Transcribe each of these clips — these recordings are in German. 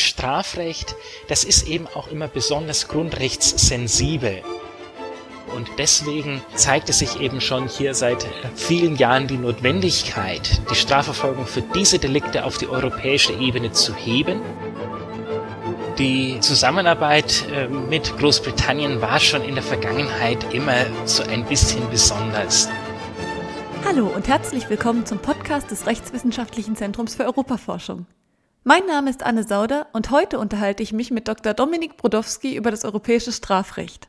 Strafrecht, das ist eben auch immer besonders grundrechtssensibel. Und deswegen zeigt es sich eben schon hier seit vielen Jahren die Notwendigkeit, die Strafverfolgung für diese Delikte auf die europäische Ebene zu heben. Die Zusammenarbeit äh, mit Großbritannien war schon in der Vergangenheit immer so ein bisschen besonders. Hallo und herzlich willkommen zum Podcast des Rechtswissenschaftlichen Zentrums für Europaforschung. Mein Name ist Anne Sauder und heute unterhalte ich mich mit Dr. Dominik Brodowski über das europäische Strafrecht.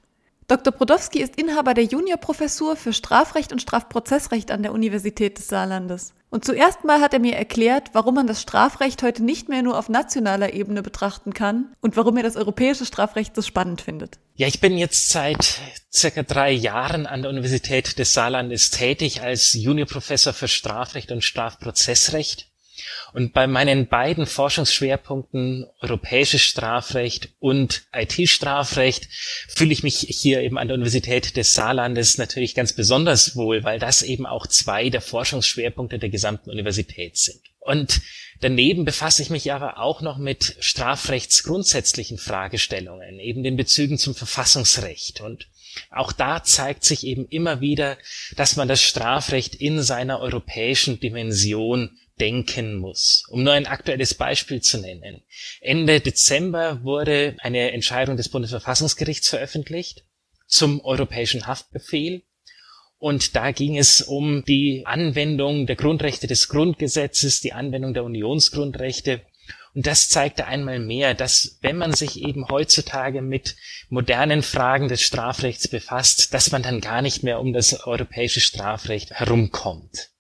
Dr. Brodowski ist Inhaber der Juniorprofessur für Strafrecht und Strafprozessrecht an der Universität des Saarlandes. Und zuerst mal hat er mir erklärt, warum man das Strafrecht heute nicht mehr nur auf nationaler Ebene betrachten kann und warum er das europäische Strafrecht so spannend findet. Ja, ich bin jetzt seit circa drei Jahren an der Universität des Saarlandes tätig als Juniorprofessor für Strafrecht und Strafprozessrecht. Und bei meinen beiden Forschungsschwerpunkten europäisches Strafrecht und IT-Strafrecht fühle ich mich hier eben an der Universität des Saarlandes natürlich ganz besonders wohl, weil das eben auch zwei der Forschungsschwerpunkte der gesamten Universität sind. Und daneben befasse ich mich aber auch noch mit strafrechtsgrundsätzlichen Fragestellungen, eben den Bezügen zum Verfassungsrecht. Und auch da zeigt sich eben immer wieder, dass man das Strafrecht in seiner europäischen Dimension denken muss. Um nur ein aktuelles Beispiel zu nennen. Ende Dezember wurde eine Entscheidung des Bundesverfassungsgerichts veröffentlicht zum europäischen Haftbefehl. Und da ging es um die Anwendung der Grundrechte des Grundgesetzes, die Anwendung der Unionsgrundrechte. Und das zeigte einmal mehr, dass wenn man sich eben heutzutage mit modernen Fragen des Strafrechts befasst, dass man dann gar nicht mehr um das europäische Strafrecht herumkommt.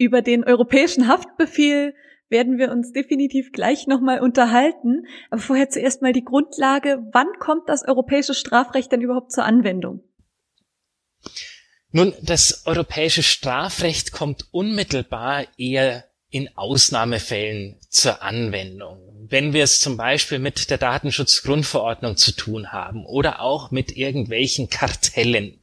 Über den europäischen Haftbefehl werden wir uns definitiv gleich nochmal unterhalten. Aber vorher zuerst mal die Grundlage. Wann kommt das europäische Strafrecht denn überhaupt zur Anwendung? Nun, das europäische Strafrecht kommt unmittelbar eher in Ausnahmefällen zur Anwendung. Wenn wir es zum Beispiel mit der Datenschutzgrundverordnung zu tun haben oder auch mit irgendwelchen Kartellen,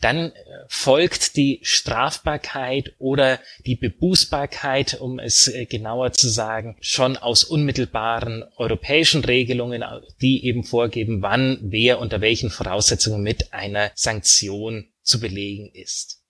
dann äh, folgt die Strafbarkeit oder die Bebußbarkeit, um es äh, genauer zu sagen, schon aus unmittelbaren europäischen Regelungen, die eben vorgeben, wann wer unter welchen Voraussetzungen mit einer Sanktion zu belegen ist.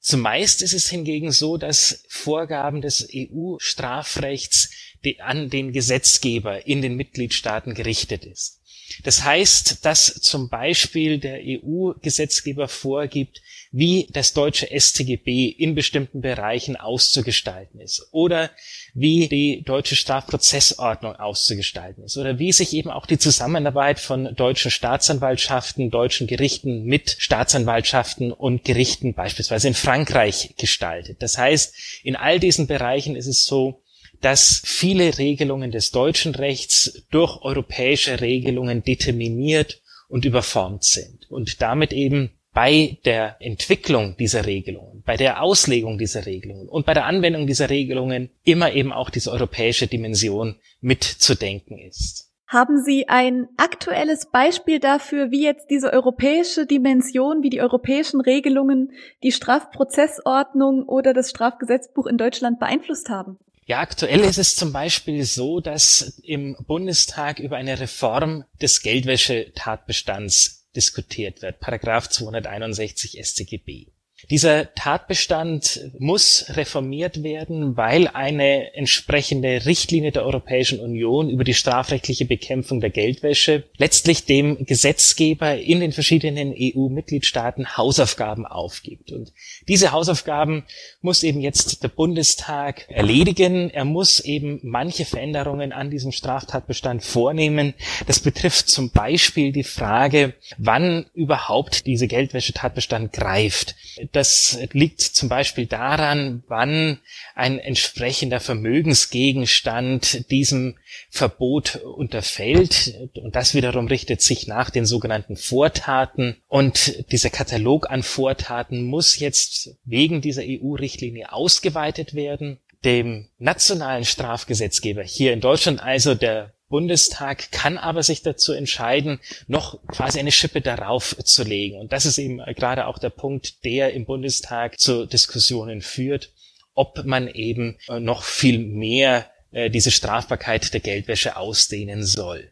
Zumeist ist es hingegen so, dass Vorgaben des EU-Strafrechts an den Gesetzgeber in den Mitgliedstaaten gerichtet ist. Das heißt, dass zum Beispiel der EU-Gesetzgeber vorgibt, wie das deutsche StGB in bestimmten Bereichen auszugestalten ist oder wie die deutsche Strafprozessordnung auszugestalten ist oder wie sich eben auch die Zusammenarbeit von deutschen Staatsanwaltschaften, deutschen Gerichten mit Staatsanwaltschaften und Gerichten beispielsweise in Frankreich gestaltet. Das heißt, in all diesen Bereichen ist es so, dass viele Regelungen des deutschen Rechts durch europäische Regelungen determiniert und überformt sind und damit eben bei der Entwicklung dieser Regelungen, bei der Auslegung dieser Regelungen und bei der Anwendung dieser Regelungen immer eben auch diese europäische Dimension mitzudenken ist. Haben Sie ein aktuelles Beispiel dafür, wie jetzt diese europäische Dimension, wie die europäischen Regelungen die Strafprozessordnung oder das Strafgesetzbuch in Deutschland beeinflusst haben? Ja, aktuell ist es zum Beispiel so, dass im Bundestag über eine Reform des Geldwäschetatbestands diskutiert wird, Paragraph 261 StGB. Dieser Tatbestand muss reformiert werden, weil eine entsprechende Richtlinie der Europäischen Union über die strafrechtliche Bekämpfung der Geldwäsche letztlich dem Gesetzgeber in den verschiedenen EU-Mitgliedstaaten Hausaufgaben aufgibt. Und diese Hausaufgaben muss eben jetzt der Bundestag erledigen. Er muss eben manche Veränderungen an diesem Straftatbestand vornehmen. Das betrifft zum Beispiel die Frage, wann überhaupt diese Geldwäschetatbestand greift. Das liegt zum Beispiel daran, wann ein entsprechender Vermögensgegenstand diesem Verbot unterfällt. Und das wiederum richtet sich nach den sogenannten Vortaten. Und dieser Katalog an Vortaten muss jetzt wegen dieser EU-Richtlinie ausgeweitet werden. Dem nationalen Strafgesetzgeber hier in Deutschland, also der Bundestag kann aber sich dazu entscheiden, noch quasi eine Schippe darauf zu legen. Und das ist eben gerade auch der Punkt, der im Bundestag zu Diskussionen führt, ob man eben äh, noch viel mehr äh, diese Strafbarkeit der Geldwäsche ausdehnen soll.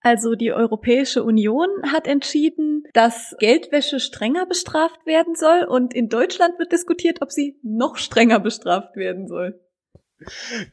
Also die Europäische Union hat entschieden, dass Geldwäsche strenger bestraft werden soll und in Deutschland wird diskutiert, ob sie noch strenger bestraft werden soll.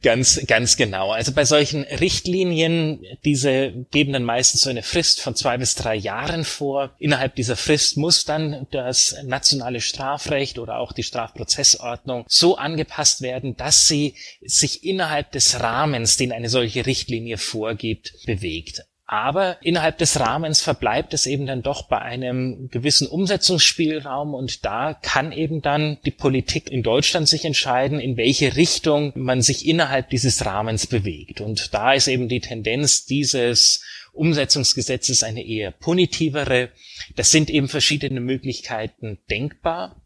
Ganz, ganz genau. Also bei solchen Richtlinien, diese geben dann meistens so eine Frist von zwei bis drei Jahren vor. Innerhalb dieser Frist muss dann das nationale Strafrecht oder auch die Strafprozessordnung so angepasst werden, dass sie sich innerhalb des Rahmens, den eine solche Richtlinie vorgibt, bewegt. Aber innerhalb des Rahmens verbleibt es eben dann doch bei einem gewissen Umsetzungsspielraum und da kann eben dann die Politik in Deutschland sich entscheiden, in welche Richtung man sich innerhalb dieses Rahmens bewegt. Und da ist eben die Tendenz dieses Umsetzungsgesetzes eine eher punitivere. Das sind eben verschiedene Möglichkeiten denkbar.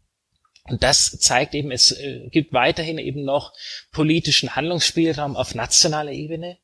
Und das zeigt eben, es äh, gibt weiterhin eben noch politischen Handlungsspielraum auf nationaler Ebene.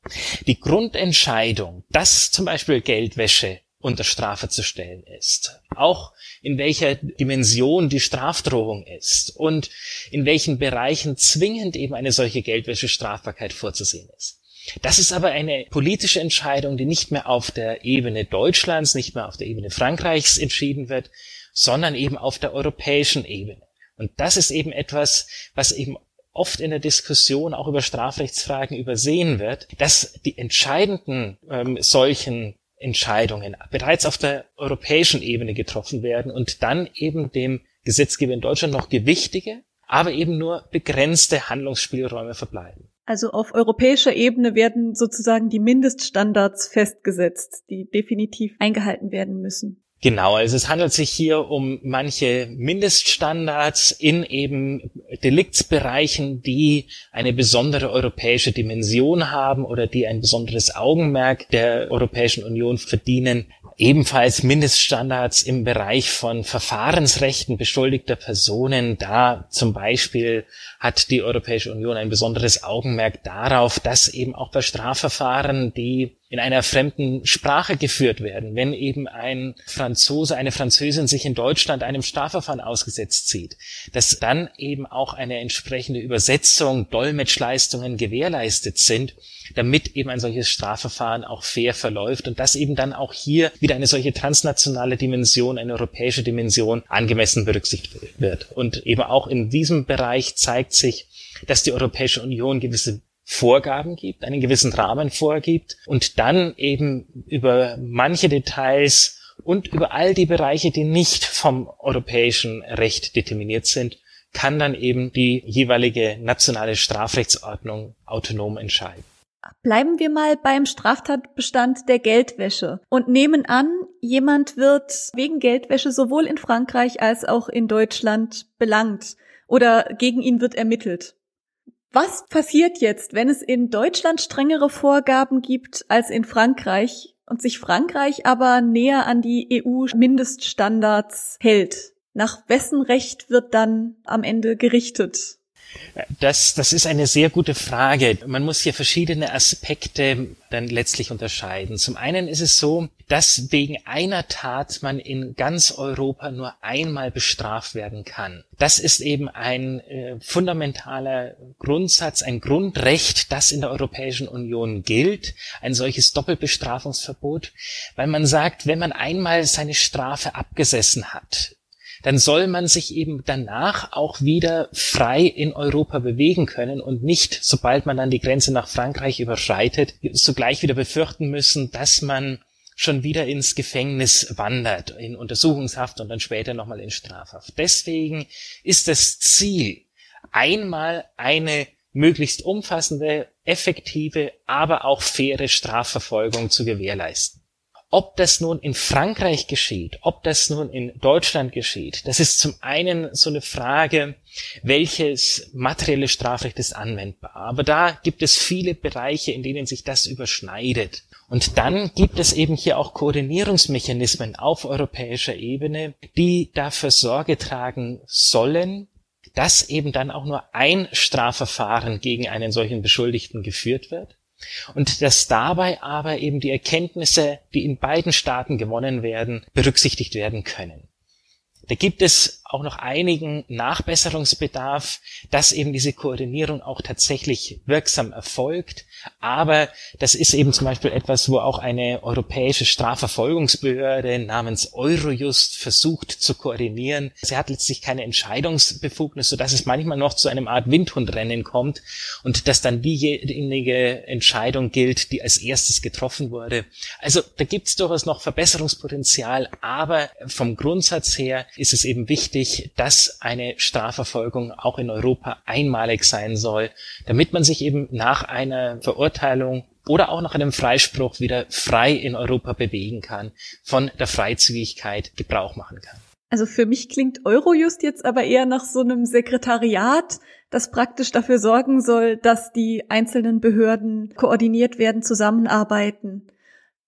Die Grundentscheidung, dass zum Beispiel Geldwäsche unter Strafe zu stellen ist, auch in welcher Dimension die Strafdrohung ist und in welchen Bereichen zwingend eben eine solche Geldwäsche-Strafbarkeit vorzusehen ist. Das ist aber eine politische Entscheidung, die nicht mehr auf der Ebene Deutschlands, nicht mehr auf der Ebene Frankreichs entschieden wird, sondern eben auf der europäischen Ebene. Und das ist eben etwas, was eben oft in der Diskussion auch über Strafrechtsfragen übersehen wird, dass die entscheidenden ähm, solchen Entscheidungen bereits auf der europäischen Ebene getroffen werden und dann eben dem Gesetzgeber in Deutschland noch gewichtige, aber eben nur begrenzte Handlungsspielräume verbleiben. Also auf europäischer Ebene werden sozusagen die Mindeststandards festgesetzt, die definitiv eingehalten werden müssen. Genau, also es handelt sich hier um manche Mindeststandards in eben Deliktsbereichen, die eine besondere europäische Dimension haben oder die ein besonderes Augenmerk der Europäischen Union verdienen. Ebenfalls Mindeststandards im Bereich von Verfahrensrechten beschuldigter Personen. Da zum Beispiel hat die Europäische Union ein besonderes Augenmerk darauf, dass eben auch bei Strafverfahren, die in einer fremden Sprache geführt werden. Wenn eben ein Franzose, eine Französin sich in Deutschland einem Strafverfahren ausgesetzt sieht, dass dann eben auch eine entsprechende Übersetzung, Dolmetschleistungen gewährleistet sind, damit eben ein solches Strafverfahren auch fair verläuft und dass eben dann auch hier wieder eine solche transnationale Dimension, eine europäische Dimension angemessen berücksichtigt wird. Und eben auch in diesem Bereich zeigt sich, dass die Europäische Union gewisse Vorgaben gibt, einen gewissen Rahmen vorgibt und dann eben über manche Details und über all die Bereiche, die nicht vom europäischen Recht determiniert sind, kann dann eben die jeweilige nationale Strafrechtsordnung autonom entscheiden. Bleiben wir mal beim Straftatbestand der Geldwäsche und nehmen an, jemand wird wegen Geldwäsche sowohl in Frankreich als auch in Deutschland belangt oder gegen ihn wird ermittelt. Was passiert jetzt, wenn es in Deutschland strengere Vorgaben gibt als in Frankreich und sich Frankreich aber näher an die EU-Mindeststandards hält? Nach wessen Recht wird dann am Ende gerichtet? Das, das ist eine sehr gute Frage. Man muss hier verschiedene Aspekte dann letztlich unterscheiden. Zum einen ist es so, dass wegen einer Tat man in ganz Europa nur einmal bestraft werden kann. Das ist eben ein äh, fundamentaler Grundsatz, ein Grundrecht, das in der Europäischen Union gilt, ein solches Doppelbestrafungsverbot, weil man sagt, wenn man einmal seine Strafe abgesessen hat, dann soll man sich eben danach auch wieder frei in Europa bewegen können und nicht, sobald man dann die Grenze nach Frankreich überschreitet, sogleich wieder befürchten müssen, dass man schon wieder ins Gefängnis wandert, in Untersuchungshaft und dann später nochmal in Strafhaft. Deswegen ist das Ziel, einmal eine möglichst umfassende, effektive, aber auch faire Strafverfolgung zu gewährleisten. Ob das nun in Frankreich geschieht, ob das nun in Deutschland geschieht, das ist zum einen so eine Frage, welches materielle Strafrecht ist anwendbar. Aber da gibt es viele Bereiche, in denen sich das überschneidet. Und dann gibt es eben hier auch Koordinierungsmechanismen auf europäischer Ebene, die dafür Sorge tragen sollen, dass eben dann auch nur ein Strafverfahren gegen einen solchen Beschuldigten geführt wird und dass dabei aber eben die Erkenntnisse, die in beiden Staaten gewonnen werden, berücksichtigt werden können. Da gibt es auch noch einigen Nachbesserungsbedarf, dass eben diese Koordinierung auch tatsächlich wirksam erfolgt. Aber das ist eben zum Beispiel etwas, wo auch eine europäische Strafverfolgungsbehörde namens Eurojust versucht zu koordinieren. Sie hat letztlich keine Entscheidungsbefugnis, sodass es manchmal noch zu einem Art Windhundrennen kommt und dass dann diejenige Entscheidung gilt, die als erstes getroffen wurde. Also da gibt es durchaus noch Verbesserungspotenzial, aber vom Grundsatz her ist es eben wichtig, dass eine Strafverfolgung auch in Europa einmalig sein soll, damit man sich eben nach einer Verurteilung oder auch nach einem Freispruch wieder frei in Europa bewegen kann, von der Freizügigkeit Gebrauch machen kann. Also für mich klingt Eurojust jetzt aber eher nach so einem Sekretariat, das praktisch dafür sorgen soll, dass die einzelnen Behörden koordiniert werden, zusammenarbeiten.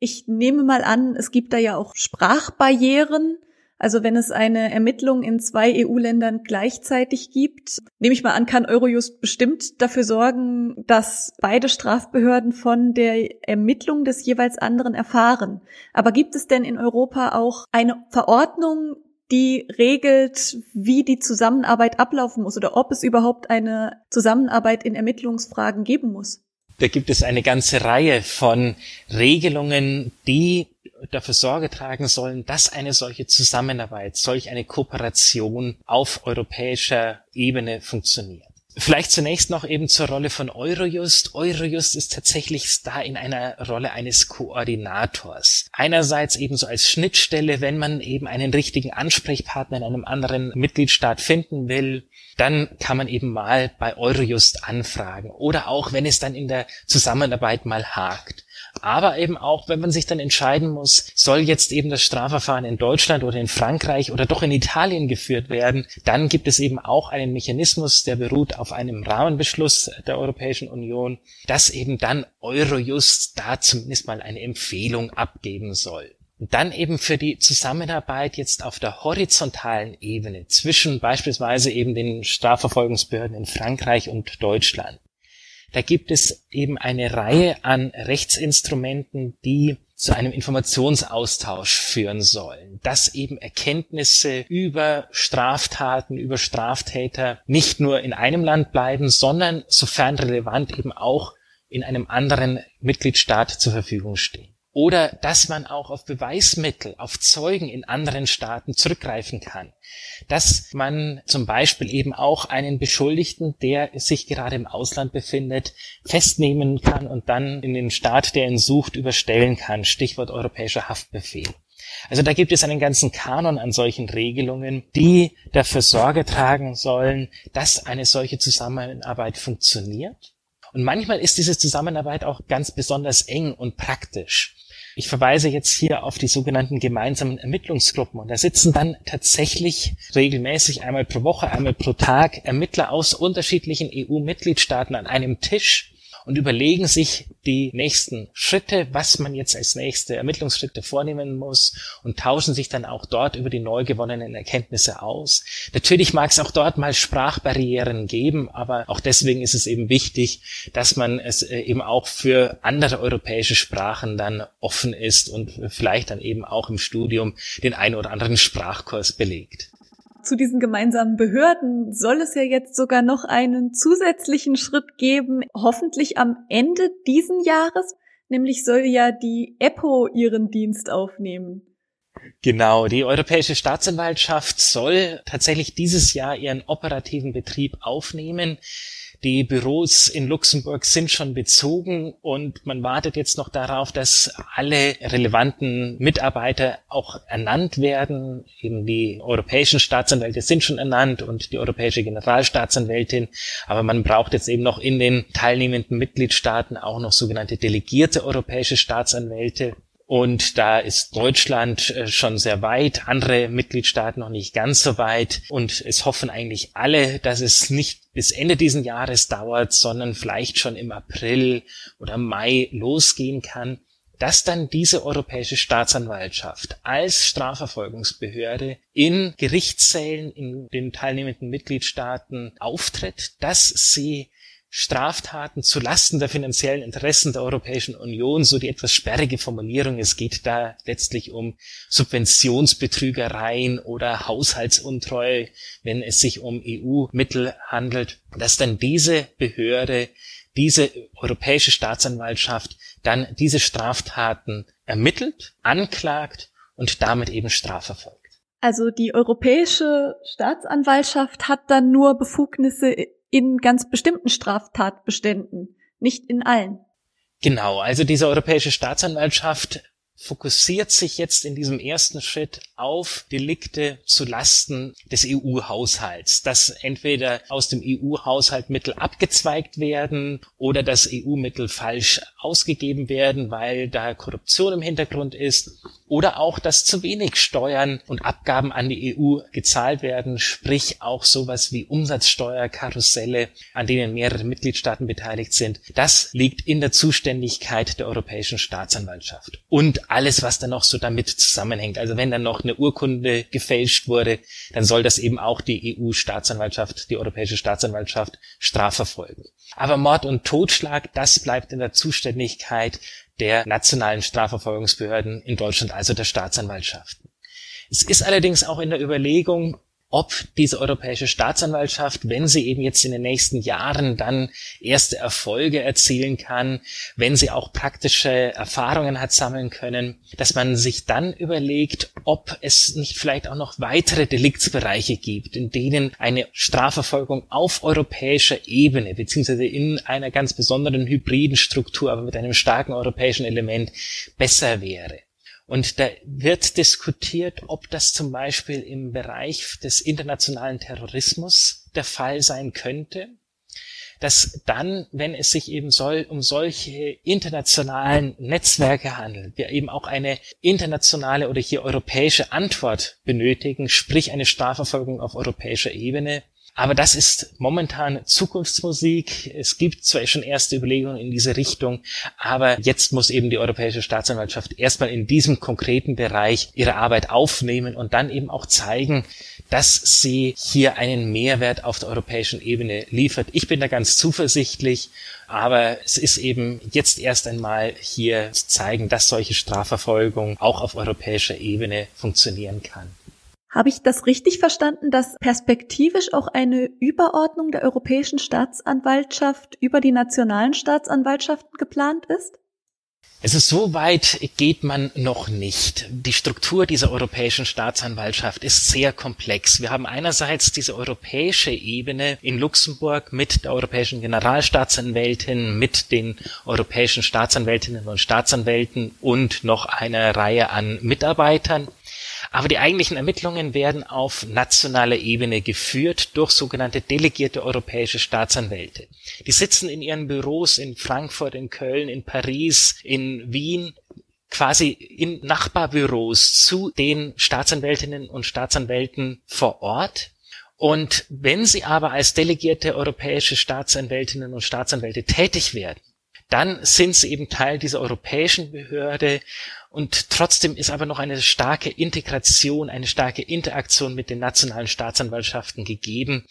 Ich nehme mal an, es gibt da ja auch Sprachbarrieren. Also wenn es eine Ermittlung in zwei EU-Ländern gleichzeitig gibt, nehme ich mal an, kann Eurojust bestimmt dafür sorgen, dass beide Strafbehörden von der Ermittlung des jeweils anderen erfahren. Aber gibt es denn in Europa auch eine Verordnung, die regelt, wie die Zusammenarbeit ablaufen muss oder ob es überhaupt eine Zusammenarbeit in Ermittlungsfragen geben muss? Da gibt es eine ganze Reihe von Regelungen, die dafür Sorge tragen sollen, dass eine solche Zusammenarbeit, solch eine Kooperation auf europäischer Ebene funktioniert. Vielleicht zunächst noch eben zur Rolle von Eurojust. Eurojust ist tatsächlich da in einer Rolle eines Koordinators. Einerseits eben so als Schnittstelle, wenn man eben einen richtigen Ansprechpartner in einem anderen Mitgliedstaat finden will, dann kann man eben mal bei Eurojust anfragen. Oder auch, wenn es dann in der Zusammenarbeit mal hakt. Aber eben auch, wenn man sich dann entscheiden muss, soll jetzt eben das Strafverfahren in Deutschland oder in Frankreich oder doch in Italien geführt werden, dann gibt es eben auch einen Mechanismus, der beruht auf einem Rahmenbeschluss der Europäischen Union, dass eben dann Eurojust da zumindest mal eine Empfehlung abgeben soll. Und dann eben für die Zusammenarbeit jetzt auf der horizontalen Ebene zwischen beispielsweise eben den Strafverfolgungsbehörden in Frankreich und Deutschland. Da gibt es eben eine Reihe an Rechtsinstrumenten, die zu einem Informationsaustausch führen sollen, dass eben Erkenntnisse über Straftaten, über Straftäter nicht nur in einem Land bleiben, sondern sofern relevant eben auch in einem anderen Mitgliedstaat zur Verfügung stehen oder dass man auch auf Beweismittel, auf Zeugen in anderen Staaten zurückgreifen kann. Dass man zum Beispiel eben auch einen Beschuldigten, der sich gerade im Ausland befindet, festnehmen kann und dann in den Staat, der ihn sucht, überstellen kann. Stichwort europäischer Haftbefehl. Also da gibt es einen ganzen Kanon an solchen Regelungen, die dafür Sorge tragen sollen, dass eine solche Zusammenarbeit funktioniert. Und manchmal ist diese Zusammenarbeit auch ganz besonders eng und praktisch. Ich verweise jetzt hier auf die sogenannten gemeinsamen Ermittlungsgruppen. Und da sitzen dann tatsächlich regelmäßig einmal pro Woche, einmal pro Tag Ermittler aus unterschiedlichen EU-Mitgliedstaaten an einem Tisch und überlegen sich die nächsten Schritte, was man jetzt als nächste Ermittlungsschritte vornehmen muss und tauschen sich dann auch dort über die neu gewonnenen Erkenntnisse aus. Natürlich mag es auch dort mal Sprachbarrieren geben, aber auch deswegen ist es eben wichtig, dass man es äh, eben auch für andere europäische Sprachen dann offen ist und vielleicht dann eben auch im Studium den einen oder anderen Sprachkurs belegt zu diesen gemeinsamen Behörden soll es ja jetzt sogar noch einen zusätzlichen Schritt geben, hoffentlich am Ende diesen Jahres, nämlich soll ja die EPO ihren Dienst aufnehmen. Genau, die Europäische Staatsanwaltschaft soll tatsächlich dieses Jahr ihren operativen Betrieb aufnehmen. Die Büros in Luxemburg sind schon bezogen und man wartet jetzt noch darauf, dass alle relevanten Mitarbeiter auch ernannt werden. Eben die europäischen Staatsanwälte sind schon ernannt und die europäische Generalstaatsanwältin. Aber man braucht jetzt eben noch in den teilnehmenden Mitgliedstaaten auch noch sogenannte delegierte europäische Staatsanwälte. Und da ist Deutschland äh, schon sehr weit, andere Mitgliedstaaten noch nicht ganz so weit. Und es hoffen eigentlich alle, dass es nicht bis Ende diesen Jahres dauert, sondern vielleicht schon im April oder Mai losgehen kann, dass dann diese europäische Staatsanwaltschaft als Strafverfolgungsbehörde in Gerichtssälen in den teilnehmenden Mitgliedstaaten auftritt, dass sie Straftaten zu Lasten der finanziellen Interessen der Europäischen Union, so die etwas sperrige Formulierung. Es geht da letztlich um Subventionsbetrügereien oder Haushaltsuntreue, wenn es sich um EU-Mittel handelt, dass dann diese Behörde, diese Europäische Staatsanwaltschaft dann diese Straftaten ermittelt, anklagt und damit eben strafverfolgt. Also die Europäische Staatsanwaltschaft hat dann nur Befugnisse in ganz bestimmten Straftatbeständen, nicht in allen. Genau, also diese Europäische Staatsanwaltschaft fokussiert sich jetzt in diesem ersten Schritt auf Delikte zu Lasten des EU-Haushalts, dass entweder aus dem EU-Haushalt Mittel abgezweigt werden oder dass EU-Mittel falsch ausgegeben werden, weil da Korruption im Hintergrund ist oder auch, dass zu wenig Steuern und Abgaben an die EU gezahlt werden, sprich auch sowas wie Umsatzsteuerkarusselle, an denen mehrere Mitgliedstaaten beteiligt sind. Das liegt in der Zuständigkeit der Europäischen Staatsanwaltschaft. Und alles, was dann noch so damit zusammenhängt. Also wenn dann noch eine Urkunde gefälscht wurde, dann soll das eben auch die EU-Staatsanwaltschaft, die Europäische Staatsanwaltschaft strafverfolgen. Aber Mord und Totschlag, das bleibt in der Zuständigkeit der nationalen Strafverfolgungsbehörden in Deutschland, also der Staatsanwaltschaften. Es ist allerdings auch in der Überlegung, ob diese Europäische Staatsanwaltschaft, wenn sie eben jetzt in den nächsten Jahren dann erste Erfolge erzielen kann, wenn sie auch praktische Erfahrungen hat sammeln können, dass man sich dann überlegt, ob es nicht vielleicht auch noch weitere Deliktsbereiche gibt, in denen eine Strafverfolgung auf europäischer Ebene, beziehungsweise in einer ganz besonderen hybriden Struktur, aber mit einem starken europäischen Element besser wäre. Und da wird diskutiert, ob das zum Beispiel im Bereich des internationalen Terrorismus der Fall sein könnte, dass dann, wenn es sich eben soll, um solche internationalen Netzwerke handelt, wir eben auch eine internationale oder hier europäische Antwort benötigen, sprich eine Strafverfolgung auf europäischer Ebene, aber das ist momentan Zukunftsmusik. Es gibt zwar schon erste Überlegungen in diese Richtung, aber jetzt muss eben die Europäische Staatsanwaltschaft erstmal in diesem konkreten Bereich ihre Arbeit aufnehmen und dann eben auch zeigen, dass sie hier einen Mehrwert auf der europäischen Ebene liefert. Ich bin da ganz zuversichtlich, aber es ist eben jetzt erst einmal hier zu zeigen, dass solche Strafverfolgung auch auf europäischer Ebene funktionieren kann. Habe ich das richtig verstanden, dass perspektivisch auch eine Überordnung der Europäischen Staatsanwaltschaft über die nationalen Staatsanwaltschaften geplant ist? Also so weit geht man noch nicht. Die Struktur dieser europäischen Staatsanwaltschaft ist sehr komplex. Wir haben einerseits diese europäische Ebene in Luxemburg mit der europäischen Generalstaatsanwältin, mit den europäischen Staatsanwältinnen und Staatsanwälten und noch einer Reihe an Mitarbeitern. Aber die eigentlichen Ermittlungen werden auf nationaler Ebene geführt durch sogenannte delegierte europäische Staatsanwälte. Die sitzen in ihren Büros in Frankfurt, in Köln, in Paris, in Wien, quasi in Nachbarbüros zu den Staatsanwältinnen und Staatsanwälten vor Ort. Und wenn sie aber als delegierte europäische Staatsanwältinnen und Staatsanwälte tätig werden, dann sind sie eben Teil dieser europäischen Behörde und trotzdem ist aber noch eine starke Integration, eine starke Interaktion mit den nationalen Staatsanwaltschaften gegeben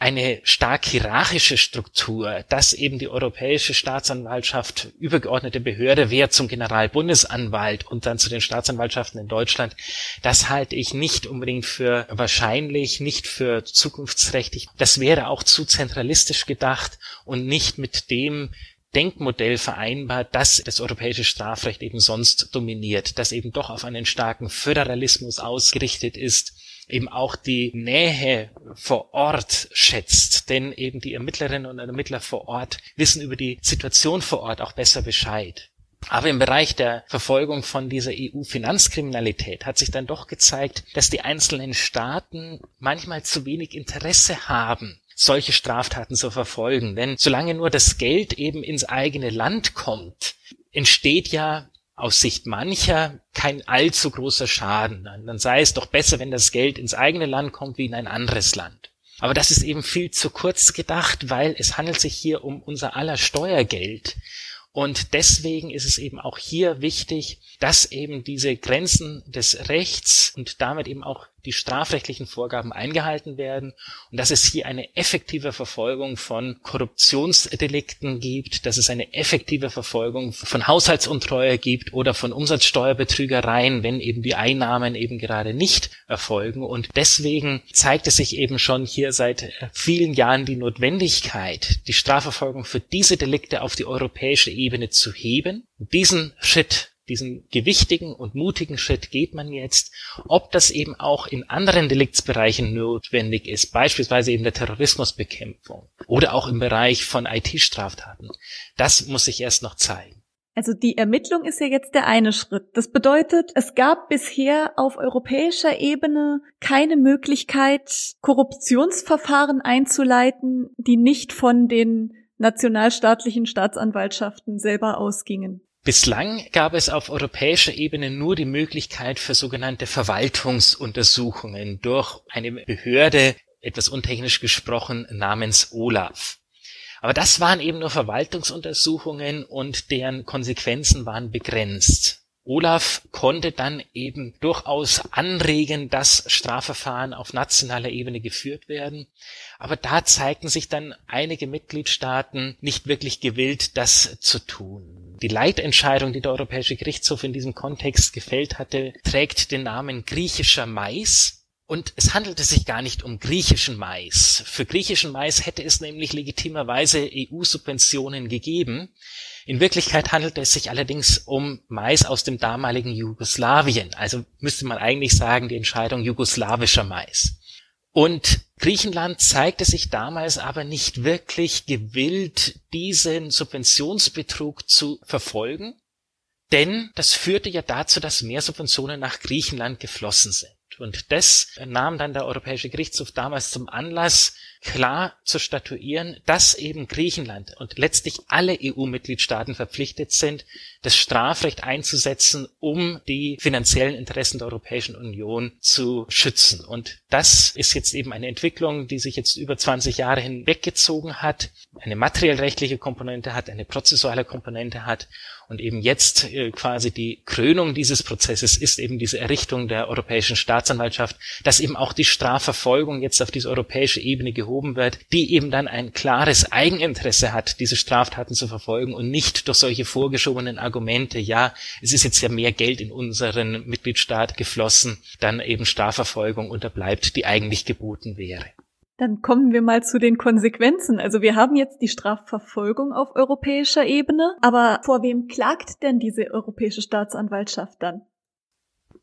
eine stark hierarchische Struktur, dass eben die Europäische Staatsanwaltschaft übergeordnete Behörde wäre zum Generalbundesanwalt und dann zu den Staatsanwaltschaften in Deutschland, das halte ich nicht unbedingt für wahrscheinlich, nicht für zukunftsträchtig. Das wäre auch zu zentralistisch gedacht und nicht mit dem Denkmodell vereinbart, das das europäische Strafrecht eben sonst dominiert, das eben doch auf einen starken Föderalismus ausgerichtet ist, eben auch die Nähe vor Ort schätzt, denn eben die Ermittlerinnen und Ermittler vor Ort wissen über die Situation vor Ort auch besser Bescheid. Aber im Bereich der Verfolgung von dieser EU-Finanzkriminalität hat sich dann doch gezeigt, dass die einzelnen Staaten manchmal zu wenig Interesse haben, solche Straftaten zu verfolgen. Denn solange nur das Geld eben ins eigene Land kommt, entsteht ja aus Sicht mancher kein allzu großer Schaden. Dann sei es doch besser, wenn das Geld ins eigene Land kommt wie in ein anderes Land. Aber das ist eben viel zu kurz gedacht, weil es handelt sich hier um unser aller Steuergeld. Und deswegen ist es eben auch hier wichtig, dass eben diese Grenzen des Rechts und damit eben auch die strafrechtlichen Vorgaben eingehalten werden und dass es hier eine effektive Verfolgung von Korruptionsdelikten gibt, dass es eine effektive Verfolgung von Haushaltsuntreue gibt oder von Umsatzsteuerbetrügereien, wenn eben die Einnahmen eben gerade nicht erfolgen. Und deswegen zeigt es sich eben schon hier seit vielen Jahren die Notwendigkeit, die Strafverfolgung für diese Delikte auf die europäische Ebene zu heben. Diesen Schritt diesen gewichtigen und mutigen Schritt geht man jetzt, ob das eben auch in anderen Deliktsbereichen notwendig ist, beispielsweise eben der Terrorismusbekämpfung oder auch im Bereich von IT-Straftaten. Das muss sich erst noch zeigen. Also die Ermittlung ist ja jetzt der eine Schritt. Das bedeutet, es gab bisher auf europäischer Ebene keine Möglichkeit, Korruptionsverfahren einzuleiten, die nicht von den nationalstaatlichen Staatsanwaltschaften selber ausgingen. Bislang gab es auf europäischer Ebene nur die Möglichkeit für sogenannte Verwaltungsuntersuchungen durch eine Behörde, etwas untechnisch gesprochen, namens OLAF. Aber das waren eben nur Verwaltungsuntersuchungen und deren Konsequenzen waren begrenzt. Olaf konnte dann eben durchaus anregen, dass Strafverfahren auf nationaler Ebene geführt werden. Aber da zeigten sich dann einige Mitgliedstaaten nicht wirklich gewillt, das zu tun. Die Leitentscheidung, die der Europäische Gerichtshof in diesem Kontext gefällt hatte, trägt den Namen griechischer Mais. Und es handelte sich gar nicht um griechischen Mais. Für griechischen Mais hätte es nämlich legitimerweise EU-Subventionen gegeben. In Wirklichkeit handelte es sich allerdings um Mais aus dem damaligen Jugoslawien. Also müsste man eigentlich sagen, die Entscheidung jugoslawischer Mais. Und Griechenland zeigte sich damals aber nicht wirklich gewillt, diesen Subventionsbetrug zu verfolgen, denn das führte ja dazu, dass mehr Subventionen nach Griechenland geflossen sind. Und das nahm dann der Europäische Gerichtshof damals zum Anlass, klar zu statuieren, dass eben Griechenland und letztlich alle EU-Mitgliedstaaten verpflichtet sind, das Strafrecht einzusetzen, um die finanziellen Interessen der Europäischen Union zu schützen. Und das ist jetzt eben eine Entwicklung, die sich jetzt über 20 Jahre hinweggezogen hat, eine materiellrechtliche Komponente hat, eine prozessuale Komponente hat und eben jetzt äh, quasi die Krönung dieses Prozesses ist eben diese Errichtung der Europäischen Staatsanwaltschaft, dass eben auch die Strafverfolgung jetzt auf diese europäische Ebene gehoben wird, die eben dann ein klares Eigeninteresse hat, diese Straftaten zu verfolgen und nicht durch solche vorgeschobenen Argumente, ja, es ist jetzt ja mehr Geld in unseren Mitgliedstaat geflossen, dann eben Strafverfolgung unterbleibt, die eigentlich geboten wäre. Dann kommen wir mal zu den Konsequenzen. Also wir haben jetzt die Strafverfolgung auf europäischer Ebene, aber vor wem klagt denn diese europäische Staatsanwaltschaft dann?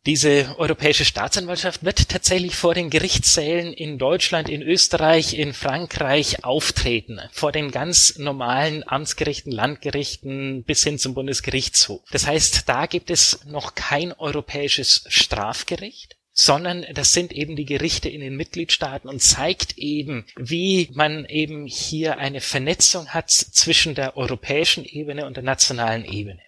Diese europäische Staatsanwaltschaft wird tatsächlich vor den Gerichtssälen in Deutschland, in Österreich, in Frankreich auftreten, vor den ganz normalen Amtsgerichten, Landgerichten bis hin zum Bundesgerichtshof. Das heißt, da gibt es noch kein europäisches Strafgericht sondern das sind eben die Gerichte in den Mitgliedstaaten und zeigt eben, wie man eben hier eine Vernetzung hat zwischen der europäischen Ebene und der nationalen Ebene.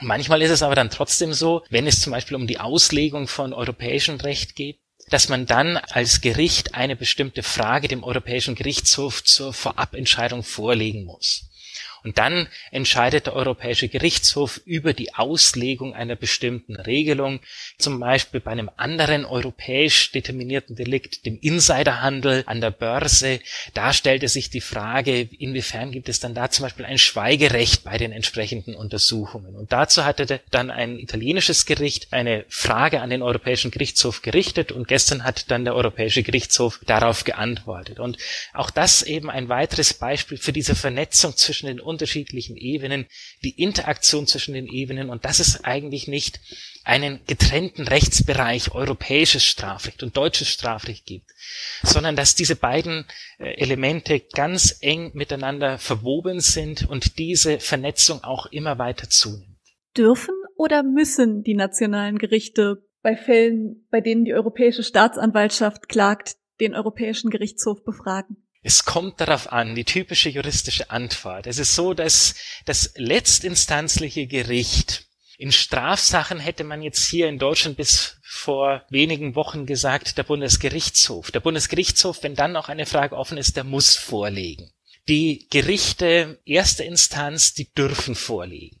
Manchmal ist es aber dann trotzdem so, wenn es zum Beispiel um die Auslegung von europäischem Recht geht, dass man dann als Gericht eine bestimmte Frage dem Europäischen Gerichtshof zur Vorabentscheidung vorlegen muss. Und dann entscheidet der Europäische Gerichtshof über die Auslegung einer bestimmten Regelung, zum Beispiel bei einem anderen europäisch determinierten Delikt, dem Insiderhandel an der Börse. Da stellte sich die Frage, inwiefern gibt es dann da zum Beispiel ein Schweigerecht bei den entsprechenden Untersuchungen. Und dazu hatte dann ein italienisches Gericht eine Frage an den Europäischen Gerichtshof gerichtet und gestern hat dann der Europäische Gerichtshof darauf geantwortet. Und auch das eben ein weiteres Beispiel für diese Vernetzung zwischen den unterschiedlichen Ebenen, die Interaktion zwischen den Ebenen und dass es eigentlich nicht einen getrennten Rechtsbereich europäisches Strafrecht und deutsches Strafrecht gibt, sondern dass diese beiden äh, Elemente ganz eng miteinander verwoben sind und diese Vernetzung auch immer weiter zunimmt. Dürfen oder müssen die nationalen Gerichte bei Fällen, bei denen die Europäische Staatsanwaltschaft klagt, den Europäischen Gerichtshof befragen? Es kommt darauf an, die typische juristische Antwort. Es ist so, dass das letztinstanzliche Gericht in Strafsachen hätte man jetzt hier in Deutschland bis vor wenigen Wochen gesagt, der Bundesgerichtshof. Der Bundesgerichtshof, wenn dann noch eine Frage offen ist, der muss vorlegen. Die Gerichte erster Instanz, die dürfen vorlegen.